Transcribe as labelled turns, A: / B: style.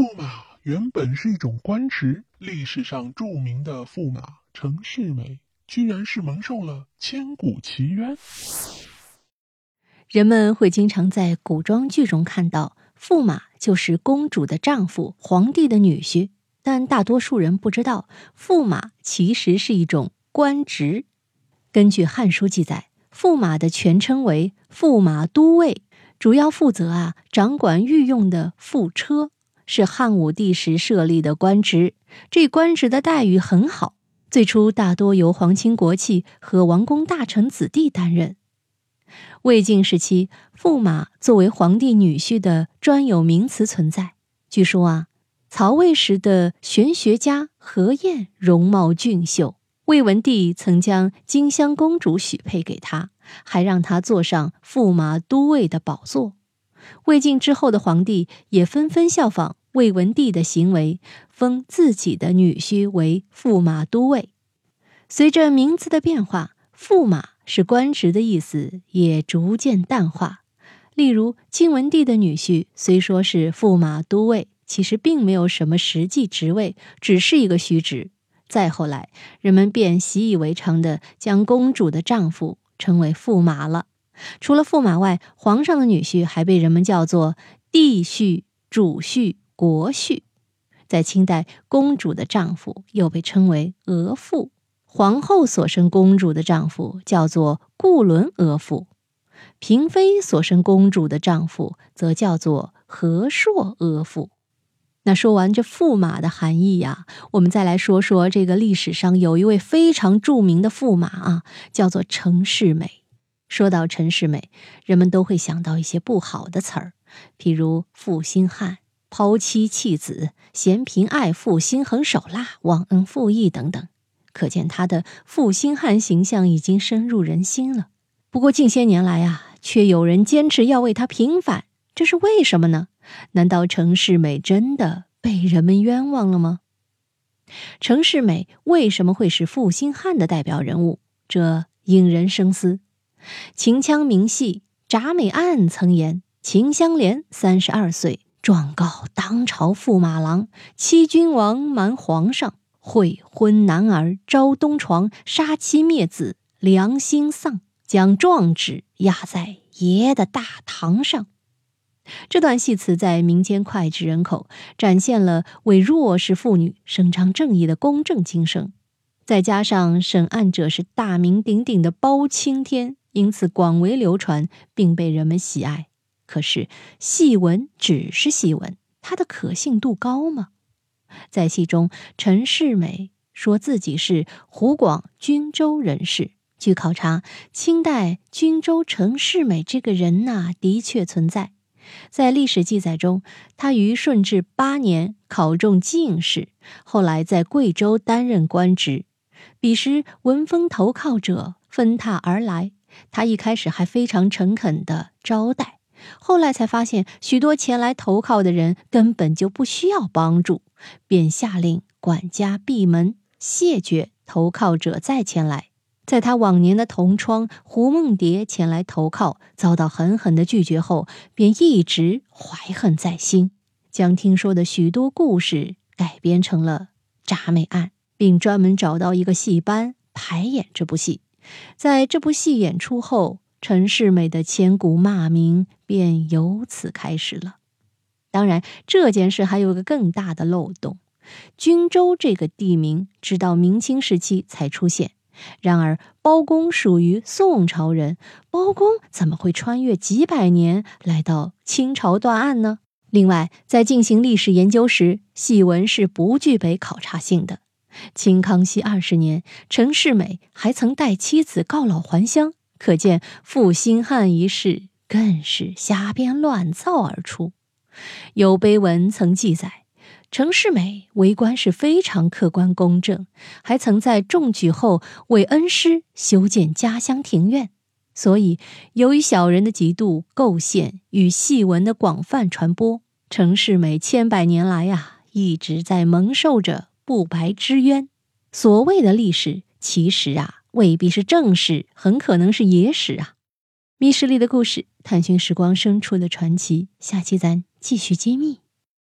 A: 驸马原本是一种官职，历史上著名的驸马程世美，居然是蒙受了千古奇冤。
B: 人们会经常在古装剧中看到，驸马就是公主的丈夫、皇帝的女婿，但大多数人不知道，驸马其实是一种官职。根据《汉书》记载，驸马的全称为驸马都尉，主要负责啊掌管御用的副车，是汉武帝时设立的官职。这官职的待遇很好，最初大多由皇亲国戚和王公大臣子弟担任。魏晋时期，驸马作为皇帝女婿的专有名词存在。据说啊，曹魏时的玄学家何晏容貌俊秀，魏文帝曾将金香公主许配给他，还让他坐上驸马都尉的宝座。魏晋之后的皇帝也纷纷效仿魏文帝的行为，封自己的女婿为驸马都尉。随着名字的变化，驸马。是官职的意思也逐渐淡化。例如，晋文帝的女婿虽说是驸马都尉，其实并没有什么实际职位，只是一个虚职。再后来，人们便习以为常的将公主的丈夫称为驸马了。除了驸马外，皇上的女婿还被人们叫做帝婿、主婿、国婿。在清代，公主的丈夫又被称为额驸。皇后所生公主的丈夫叫做固伦额驸，嫔妃所生公主的丈夫则叫做和硕额驸。那说完这驸马的含义呀，我们再来说说这个历史上有一位非常著名的驸马啊，叫做陈世美。说到陈世美，人们都会想到一些不好的词儿，譬如负心汉、抛妻弃子、嫌贫爱富、心狠手辣、忘恩负义等等。可见他的负心汉形象已经深入人心了。不过近些年来啊，却有人坚持要为他平反，这是为什么呢？难道程世美真的被人们冤枉了吗？程世美为什么会是负心汉的代表人物？这引人深思。秦腔名戏《铡美案》曾言：秦香莲三十二岁，状告当朝驸马郎，欺君王，瞒皇上。悔婚男儿招东床，杀妻灭子，良心丧，将状纸压在爷的大堂上。这段戏词在民间脍炙人口，展现了为弱势妇女伸张正义的公正精神。再加上审案者是大名鼎鼎的包青天，因此广为流传，并被人们喜爱。可是戏文只是戏文，它的可信度高吗？在戏中，陈世美说自己是湖广均州人士。据考察，清代均州陈世美这个人呐，的确存在。在历史记载中，他于顺治八年考中进士，后来在贵州担任官职。彼时闻风投靠者纷沓而来，他一开始还非常诚恳地招待，后来才发现许多前来投靠的人根本就不需要帮助。便下令管家闭门，谢绝投靠者再前来。在他往年的同窗胡梦蝶前来投靠，遭到狠狠的拒绝后，便一直怀恨在心，将听说的许多故事改编成了《铡美案》，并专门找到一个戏班排演这部戏。在这部戏演出后，陈世美的千古骂名便由此开始了。当然，这件事还有个更大的漏洞。均州这个地名直到明清时期才出现。然而，包公属于宋朝人，包公怎么会穿越几百年来到清朝断案呢？另外，在进行历史研究时，戏文是不具备考察性的。清康熙二十年，陈世美还曾带妻子告老还乡，可见负心汉一事更是瞎编乱造而出。有碑文曾记载，程世美为官是非常客观公正，还曾在中举后为恩师修建家乡庭院。所以，由于小人的嫉妒构陷与戏文的广泛传播，程世美千百年来呀一直在蒙受着不白之冤。所谓的历史，其实啊未必是正史，很可能是野史啊。密室里的故事，探寻时光深处的传奇。下期咱继续揭秘。